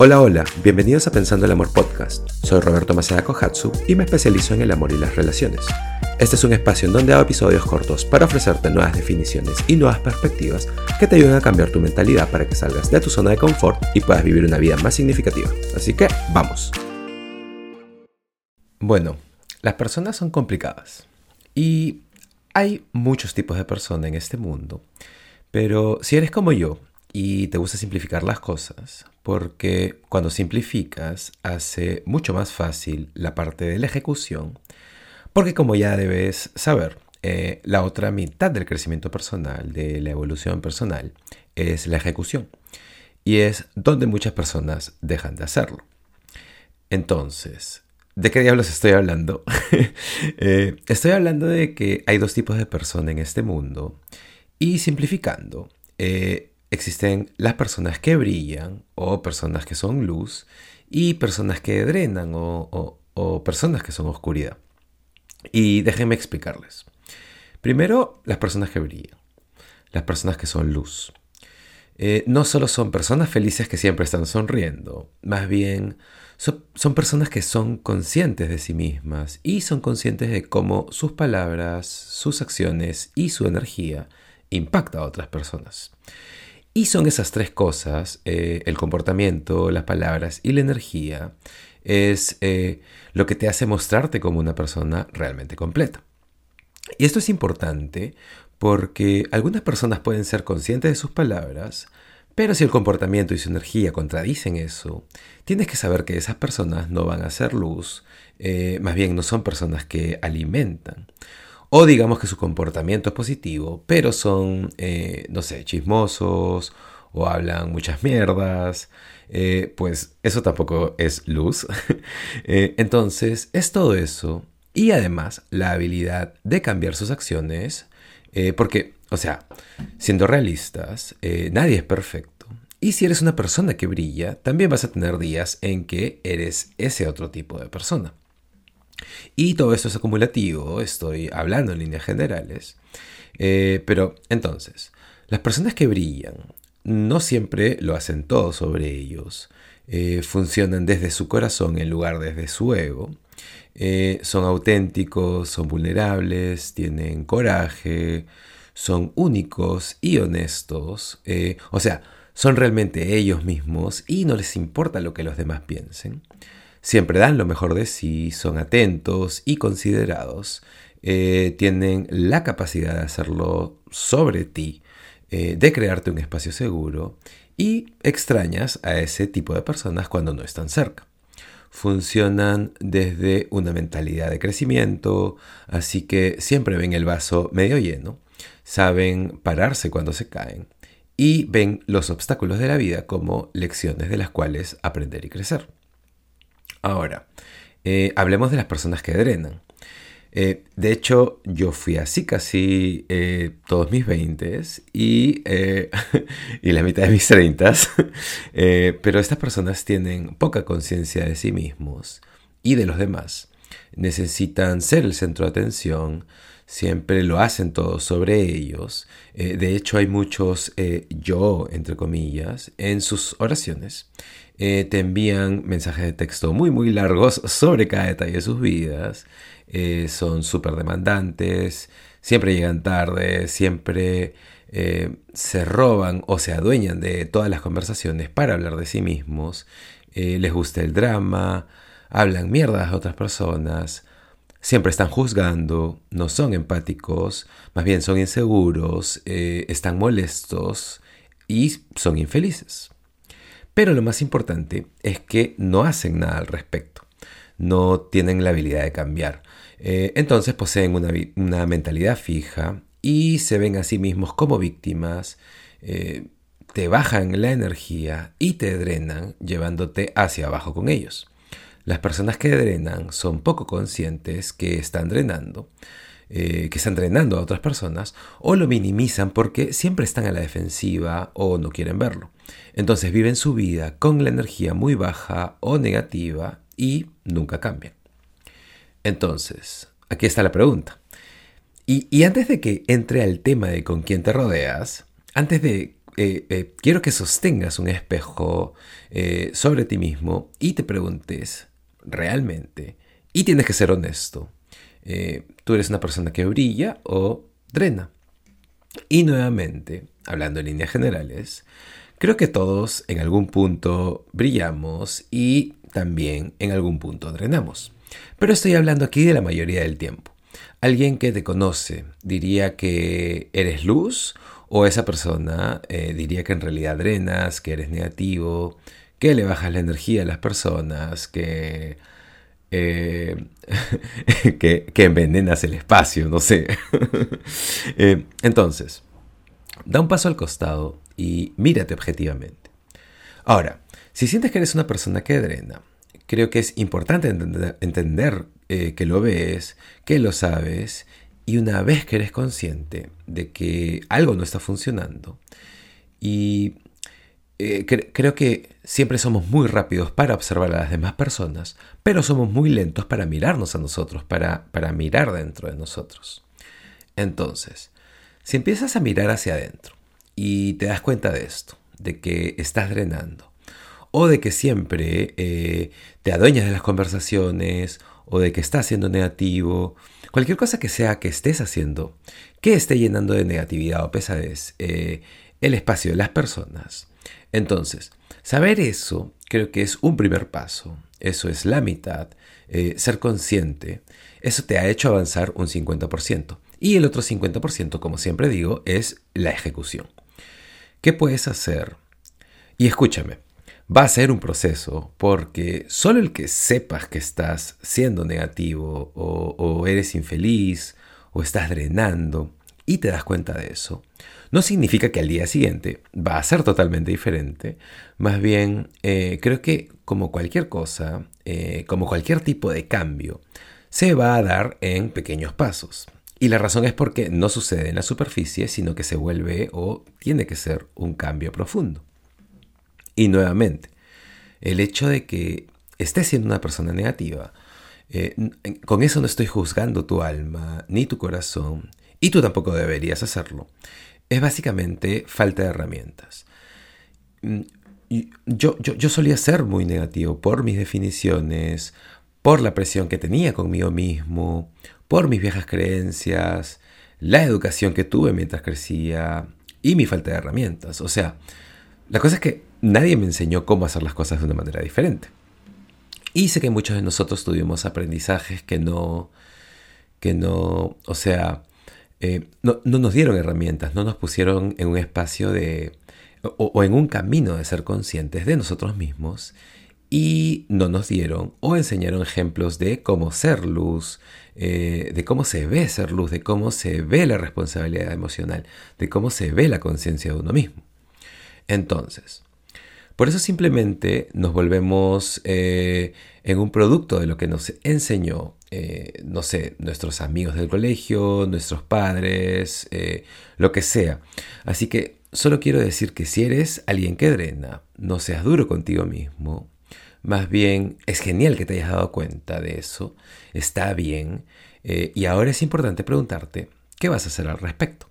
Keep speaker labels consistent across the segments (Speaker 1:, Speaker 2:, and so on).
Speaker 1: Hola, hola, bienvenidos a Pensando el Amor Podcast. Soy Roberto Maceda Kohatsu y me especializo en el amor y las relaciones. Este es un espacio en donde hago episodios cortos para ofrecerte nuevas definiciones y nuevas perspectivas que te ayuden a cambiar tu mentalidad para que salgas de tu zona de confort y puedas vivir una vida más significativa. Así que, vamos. Bueno, las personas son complicadas y hay muchos tipos de personas en este mundo, pero si eres como yo y te gusta simplificar las cosas, porque cuando simplificas hace mucho más fácil la parte de la ejecución, porque como ya debes saber, eh, la otra mitad del crecimiento personal, de la evolución personal, es la ejecución. Y es donde muchas personas dejan de hacerlo. Entonces, ¿de qué diablos estoy hablando? Eh, estoy hablando de que hay dos tipos de personas en este mundo. Y simplificando, eh, existen las personas que brillan o personas que son luz y personas que drenan o, personas que son oscuridad. Y déjenme explicarles. Primero, las personas que brillan, las personas que son luz. Eh, no solo son personas felices que siempre están sonriendo, más bien son, personas que son conscientes de sí mismas y son conscientes de cómo sus palabras, sus acciones y su energía impacta a otras personas. Y son esas tres cosas, eh, el comportamiento, las palabras y la energía, es eh, lo que te hace mostrarte como una persona realmente completa. Y esto es importante porque algunas personas pueden ser conscientes de sus palabras, pero si el comportamiento y su energía contradicen eso, tienes que saber que esas personas no van a ser luz, eh, más bien no son personas que alimentan. O digamos que su comportamiento es positivo, pero son, eh, no sé, chismosos o hablan muchas mierdas. Eh, pues eso tampoco es luz. Eh, entonces, es todo eso. Y además, la habilidad de cambiar sus acciones. porque, o sea, siendo realistas, nadie es perfecto. Y si eres una persona que brilla, también vas a tener días en que eres ese otro tipo de persona. Y todo esto es acumulativo, estoy hablando en líneas generales. Eh, pero entonces, las personas que brillan no siempre lo hacen todo sobre ellos. Eh, funcionan desde su corazón en lugar desde su ego. Eh, son auténticos, son vulnerables, tienen coraje, son únicos y honestos. o sea, son realmente ellos mismos y no les importa lo que los demás piensen. Siempre dan lo mejor de sí, son atentos y considerados, eh, tienen la capacidad de hacerlo sobre ti, eh, de crearte un espacio seguro y extrañas a ese tipo de personas cuando no están cerca. Funcionan desde una mentalidad de crecimiento, así que siempre ven el vaso medio lleno, saben pararse cuando se caen y ven los obstáculos de la vida como lecciones de las cuales aprender y crecer. Ahora, eh, hablemos de las personas que drenan. Eh, de hecho, yo fui así casi eh, todos mis 20 y, y la mitad de mis 30, pero estas personas tienen poca conciencia de sí mismos y de los demás. Necesitan ser el centro de atención, siempre lo hacen todo sobre ellos. de hecho, hay muchos yo, entre comillas, en sus oraciones. Eh, te envían mensajes de texto muy muy largos sobre cada detalle de sus vidas. Eh, son súper demandantes, siempre llegan tarde, siempre eh, se roban o se adueñan de todas las conversaciones para hablar de sí mismos. les gusta el drama, hablan mierdas a otras personas, siempre están juzgando, no son empáticos, más bien son inseguros, están molestos y son infelices. Pero lo más importante es que no hacen nada al respecto, no tienen la habilidad de cambiar. Eh, entonces poseen una, mentalidad fija y se ven a sí mismos como víctimas, eh, te bajan la energía y te drenan llevándote hacia abajo con ellos. Las personas que drenan son poco conscientes que están drenando eh, que están drenando a otras personas o lo minimizan porque siempre están a la defensiva o no quieren verlo. Entonces viven su vida con la energía muy baja o negativa y nunca cambian. Entonces, aquí está la pregunta. Y, antes de que entre al tema de con quién te rodeas, antes de quiero que sostengas un espejo sobre ti mismo y te preguntes realmente, y tienes que ser honesto, ¿tú eres una persona que brilla o drena? Y nuevamente, hablando en líneas generales, creo que todos en algún punto brillamos y también en algún punto drenamos. Pero estoy hablando aquí de la mayoría del tiempo. Alguien que te conoce diría que eres luz o esa persona eh, diría que en realidad drenas, que eres negativo, que le bajas la energía a las personas, que eh, que, envenenas el espacio, no sé. Eh, entonces, da un paso al costado y mírate objetivamente. Ahora, si sientes que eres una persona que drena, creo que es importante entender, eh, que lo ves, que lo sabes, y una vez que eres consciente de que algo no está funcionando, y creo que siempre somos muy rápidos para observar a las demás personas, pero somos muy lentos para mirarnos a nosotros, para, para mirar dentro de nosotros. Entonces, si empiezas a mirar hacia adentro y te das cuenta de esto, de que estás drenando, o de que siempre eh, te adueñas de las conversaciones, o de que estás siendo negativo, cualquier cosa que sea que estés haciendo, que esté llenando de negatividad o pesadez eh, el espacio de las personas, entonces, saber eso creo que es un primer paso. Eso es la mitad. Eh, ser consciente. Eso te ha hecho avanzar un 50%. Y el otro 50%, como siempre digo, es la ejecución. ¿Qué puedes hacer? Y escúchame, va a ser un proceso porque solo el que sepas que estás siendo negativo o, o eres infeliz o estás drenando y te das cuenta de eso, no significa que al día siguiente va a ser totalmente diferente. Más bien, eh, creo que como cualquier cosa, eh, como cualquier tipo de cambio, se va a dar en pequeños pasos. Y la razón es porque no sucede en la superficie, sino que se vuelve o tiene que ser un cambio profundo. Y nuevamente, el hecho de que estés siendo una persona negativa, eh, con eso no estoy juzgando tu alma ni tu corazón, y tú tampoco deberías hacerlo. Es básicamente falta de herramientas. Mm, yo, yo, solía ser muy negativo por mis definiciones, por la presión que tenía conmigo mismo, por mis viejas creencias, la educación que tuve mientras crecía y mi falta de herramientas. O sea, la cosa es que nadie me enseñó cómo hacer las cosas de una manera diferente. Y sé que muchos de nosotros tuvimos aprendizajes que no, que no, o sea, eh, no, nos dieron herramientas, no nos pusieron en un espacio de, o, en un camino de ser conscientes de nosotros mismos y no nos dieron o enseñaron ejemplos de cómo ser luz, eh, de cómo se ve ser luz, de cómo se ve la responsabilidad emocional, de cómo se ve la conciencia de uno mismo. Entonces, por eso simplemente nos volvemos eh, en un producto de lo que nos enseñó eh, no sé, nuestros amigos del colegio, nuestros padres, eh, lo que sea. Así que solo quiero decir que si eres alguien que drena, no seas duro contigo mismo. Más bien, es genial que te hayas dado cuenta de eso. Está bien. Y ahora es importante preguntarte, ¿qué vas a hacer al respecto?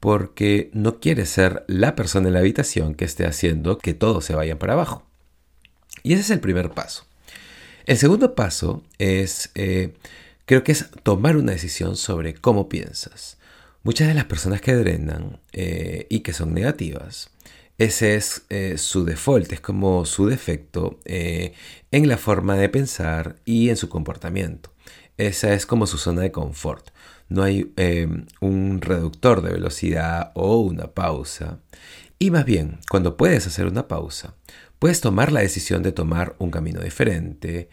Speaker 1: Porque no quieres ser la persona en la habitación que esté haciendo que todo se vaya para abajo. Y ese es el primer paso. El segundo paso es, eh, creo que es tomar una decisión sobre cómo piensas. Muchas de las personas que drenan eh, y que son negativas, ese es eh, su default, es como su defecto en la forma de pensar y en su comportamiento. Esa es como su zona de confort. No hay un reductor de velocidad o una pausa. Y más bien, cuando puedes hacer una pausa, puedes tomar la decisión de tomar un camino diferente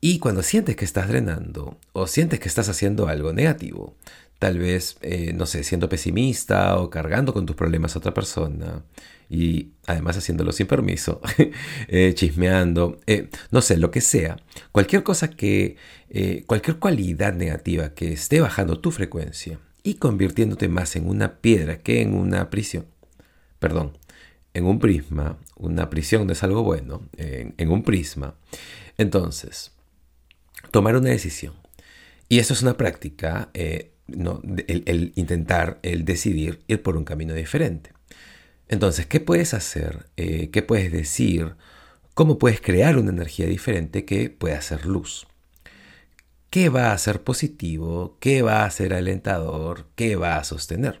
Speaker 1: y cuando sientes que estás drenando o sientes que estás haciendo algo negativo, tal vez, eh, no sé, siendo pesimista o cargando con tus problemas a otra persona y además haciéndolo sin permiso, eh, chismeando, eh, no sé, lo que sea, cualquier cosa que, cualquier cualidad negativa que esté bajando tu frecuencia y convirtiéndote más en una piedra que en una prisión, perdón, en un prisma, una prisión no es algo bueno, en, un prisma. Entonces, tomar una decisión. Y eso es una práctica, eh, no, el, intentar, el decidir ir por un camino diferente. Entonces, ¿qué puedes hacer? Eh, ¿Qué puedes decir? ¿Cómo puedes crear una energía diferente que pueda ser luz? ¿Qué va a ser positivo? ¿Qué va a ser alentador? ¿Qué va a sostener?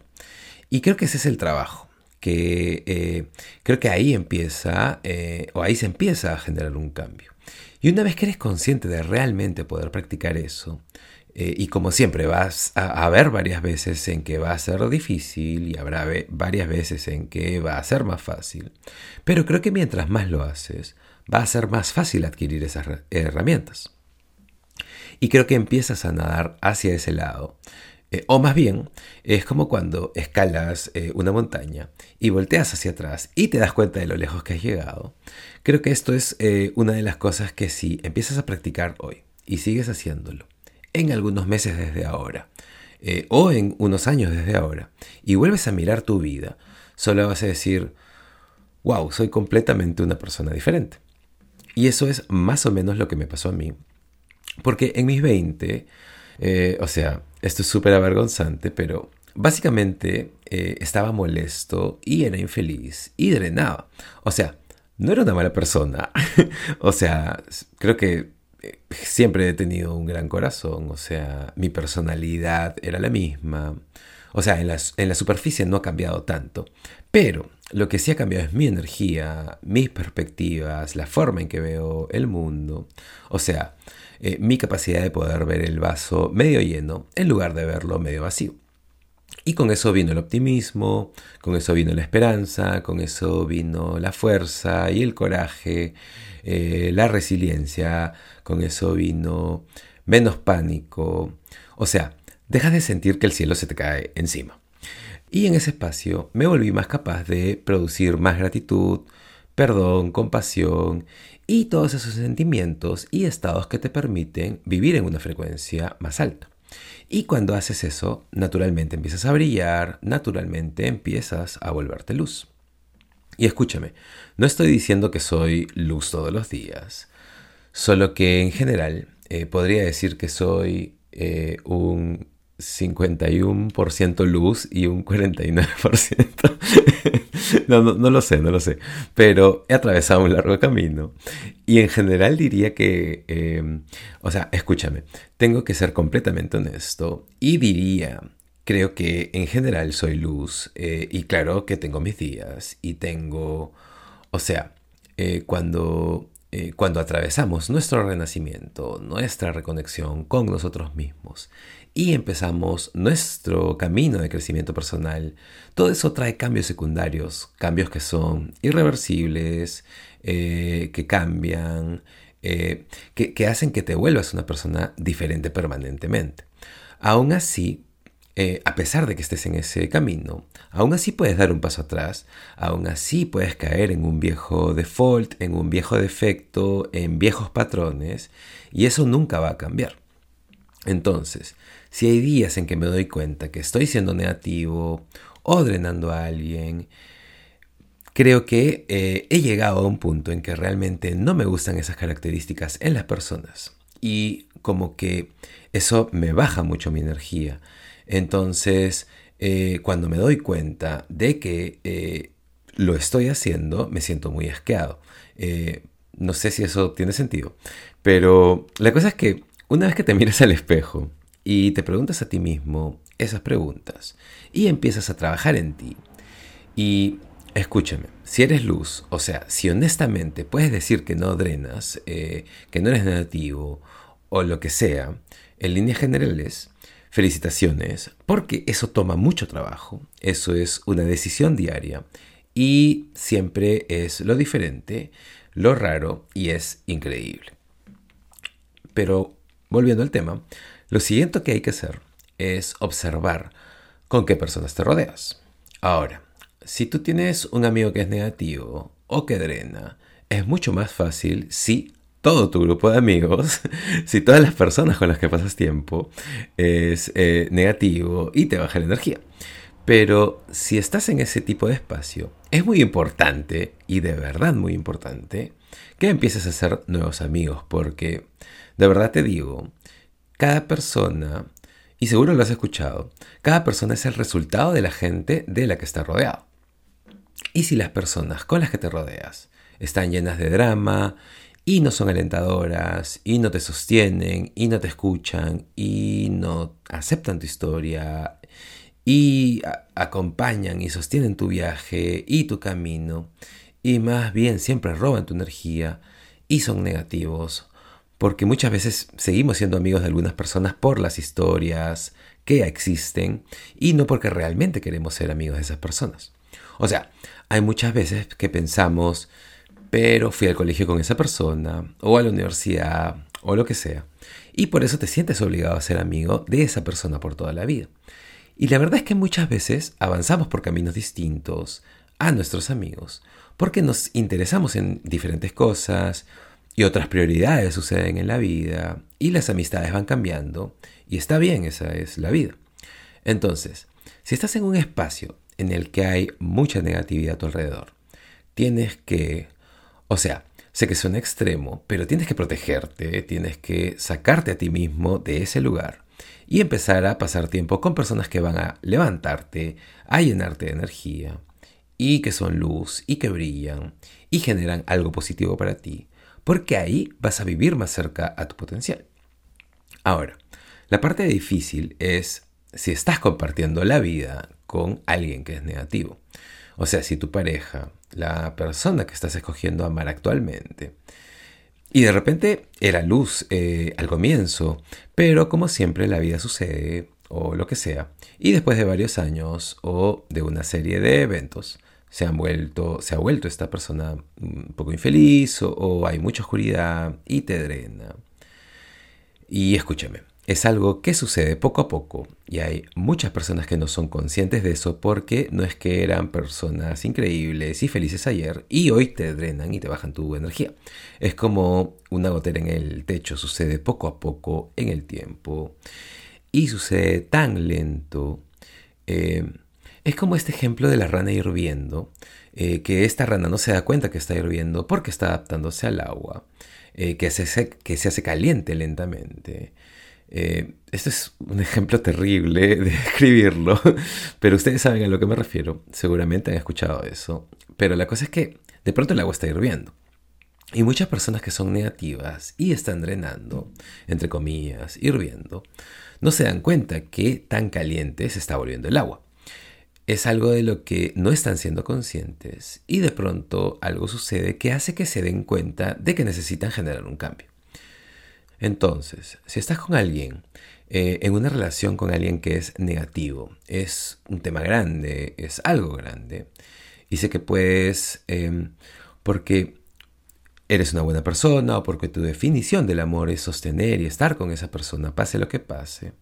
Speaker 1: Y creo que ese es el trabajo, que eh, creo que ahí empieza, eh, o ahí se empieza a generar un cambio. Y una vez que eres consciente de realmente poder practicar eso, eh, y como siempre vas a, haber varias veces en que va a ser difícil y habrá varias veces en que va a ser más fácil, pero creo que mientras más lo haces, va a ser más fácil adquirir esas herramientas. Y creo que empiezas a nadar hacia ese lado. Eh, o más bien, es como cuando escalas eh, una montaña y volteas hacia atrás y te das cuenta de lo lejos que has llegado. Creo que esto es una de las cosas que si empiezas a practicar hoy y sigues haciéndolo, en algunos meses desde ahora, eh, o en unos años desde ahora, y vuelves a mirar tu vida, solo vas a decir, wow, soy completamente una persona diferente. Y eso es más o menos lo que me pasó a mí. Porque en mis 20, eh, o sea, esto es súper avergonzante, pero básicamente eh, estaba molesto y era infeliz y drenaba. O sea, no era una mala persona. o sea, creo que siempre he tenido un gran corazón, o sea, mi personalidad era la misma, o sea, en la, superficie no ha cambiado tanto, pero lo que sí ha cambiado es mi energía, mis perspectivas, la forma en que veo el mundo, o sea, eh, mi capacidad de poder ver el vaso medio lleno en lugar de verlo medio vacío. Y con eso vino el optimismo, con eso vino la esperanza, con eso vino la fuerza y el coraje, eh, la resiliencia, con eso vino menos pánico. O sea, dejas de sentir que el cielo se te cae encima. Y en ese espacio me volví más capaz de producir más gratitud, perdón, compasión y todos esos sentimientos y estados que te permiten vivir en una frecuencia más alta. Y cuando haces eso, naturalmente empiezas a brillar, naturalmente empiezas a volverte luz. Y escúchame, no estoy diciendo que soy luz todos los días, solo que en general eh, podría decir que soy eh, un 51% luz y un 49%. no, no, no, lo sé, no lo sé. Pero he atravesado un largo camino. Y en general diría que, em, o sea, escúchame, tengo que ser completamente honesto y diría creo que en general soy luz eh, y claro que tengo mis días y tengo, o sea, eh, cuando, eh, cuando atravesamos nuestro renacimiento, nuestra reconexión con nosotros mismos y empezamos nuestro camino de crecimiento personal, todo eso trae cambios secundarios, cambios que son irreversibles, que cambian, que, que hacen que te vuelvas una persona diferente permanentemente. Aún así, eh, a pesar de que estés en ese camino, aún así puedes dar un paso atrás, aún así puedes caer en un viejo default, en un viejo defecto, en viejos patrones, y eso nunca va a cambiar. Entonces, si hay días en que me doy cuenta que estoy siendo negativo o drenando a alguien, creo que eh, he llegado a un punto en que realmente no me gustan esas características en las personas. Y como que eso me baja mucho mi energía. Entonces, eh, cuando me doy cuenta de que eh, lo estoy haciendo, me siento muy asqueado. Eh, no sé si eso tiene sentido, pero la cosa es que una vez que te miras al espejo y te preguntas a ti mismo esas preguntas y empiezas a trabajar en ti y escúchame, si eres luz, o sea, si honestamente puedes decir que no drenas, que no eres negativo o lo que sea, en líneas generales, felicitaciones, porque eso toma mucho trabajo, eso es una decisión diaria y siempre es lo diferente, lo raro y es increíble. Pero volviendo al tema, lo siguiente que hay que hacer es observar con qué personas te rodeas. Ahora, si tú tienes un amigo que es negativo o que drena, es mucho más fácil si todo tu grupo de amigos, si todas las personas con las que pasas tiempo es eh, negativo y te baja la energía. Pero si estás en ese tipo de espacio, es muy importante, y de verdad muy importante, que empieces a hacer nuevos amigos, porque de verdad te digo, cada persona, y seguro lo has escuchado, cada persona es el resultado de la gente de la que está rodeado. Y si las personas con las que te rodeas están llenas de drama y no son alentadoras y no te sostienen y no te escuchan y no aceptan tu historia y acompañan y sostienen tu viaje y tu camino y más bien siempre roban tu energía y son negativos porque muchas veces seguimos siendo amigos de algunas personas por las historias que existen y no porque realmente queremos ser amigos de esas personas. O sea, hay muchas veces que pensamos, pero fui al colegio con esa persona, o a la universidad, o lo que sea, y por eso te sientes obligado a ser amigo de esa persona por toda la vida. Y la verdad es que muchas veces avanzamos por caminos distintos a nuestros amigos, porque nos interesamos en diferentes cosas, y otras prioridades suceden en la vida y las amistades van cambiando y está bien, esa es la vida. Entonces, si estás en un espacio en el que hay mucha negatividad a tu alrededor, tienes que, o sea, sé que suena extremo, pero tienes que protegerte, tienes que sacarte a ti mismo de ese lugar y empezar a pasar tiempo con personas que van a levantarte, a llenarte de energía y que son luz y que brillan y generan algo positivo para ti porque ahí vas a vivir más cerca a tu potencial. Ahora, la parte difícil es si estás compartiendo la vida con alguien que es negativo. O sea, si tu pareja, la persona que estás escogiendo amar actualmente, y de repente era luz eh, al comienzo, pero como siempre la vida sucede, o lo que sea, y después de varios años o de una serie de eventos, se, han vuelto, se ha vuelto esta persona un poco infeliz o, hay mucha oscuridad y te drena. Y escúchame, es algo que sucede poco a poco y hay muchas personas que no son conscientes de eso porque no es que eran personas increíbles y felices ayer y hoy te drenan y te bajan tu energía. Es como una gotera en el techo, sucede poco a poco en el tiempo y sucede tan lento. Eh, es como este ejemplo de la rana hirviendo, eh, que esta rana no se da cuenta que está hirviendo porque está adaptándose al agua, eh, que, se, que se hace caliente lentamente. Eh, este es un ejemplo terrible de escribirlo, pero ustedes saben a lo que me refiero, seguramente han escuchado eso, pero la cosa es que de pronto el agua está hirviendo. Y muchas personas que son negativas y están drenando, entre comillas, hirviendo, no se dan cuenta que tan caliente se está volviendo el agua es algo de lo que no están siendo conscientes y de pronto algo sucede que hace que se den cuenta de que necesitan generar un cambio. Entonces, si estás con alguien, eh, en una relación con alguien que es negativo, es un tema grande, es algo grande, y sé que puedes, em, porque eres una buena persona o porque tu definición del amor es sostener y estar con esa persona, pase lo que pase,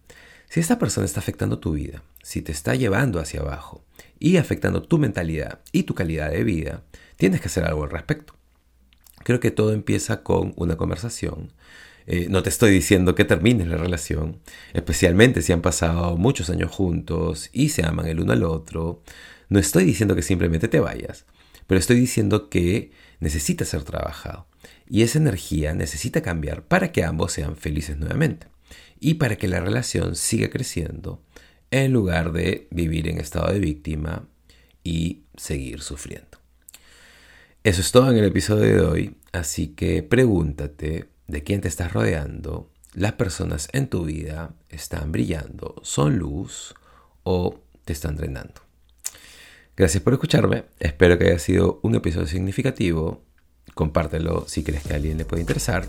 Speaker 1: si esta persona está afectando tu vida, si te está llevando hacia abajo y afectando tu mentalidad y tu calidad de vida, tienes que hacer algo al respecto. Creo que todo empieza con una conversación. Eh, no te estoy diciendo que termines la relación, especialmente si han pasado muchos años juntos y se aman el uno al otro. No estoy diciendo que simplemente te vayas, pero estoy diciendo que necesita ser trabajado y esa energía necesita cambiar para que ambos sean felices nuevamente y para que la relación siga creciendo en lugar de vivir en estado de víctima y seguir sufriendo. Eso es todo en el episodio de hoy, así que pregúntate de quién te estás rodeando, las personas en tu vida están brillando, son luz o te están drenando. Gracias por escucharme, espero que haya sido un episodio significativo, compártelo si crees que a alguien le puede interesar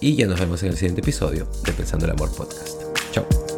Speaker 1: y ya nos vemos en el siguiente episodio de Pensando el Amor Podcast. Chao.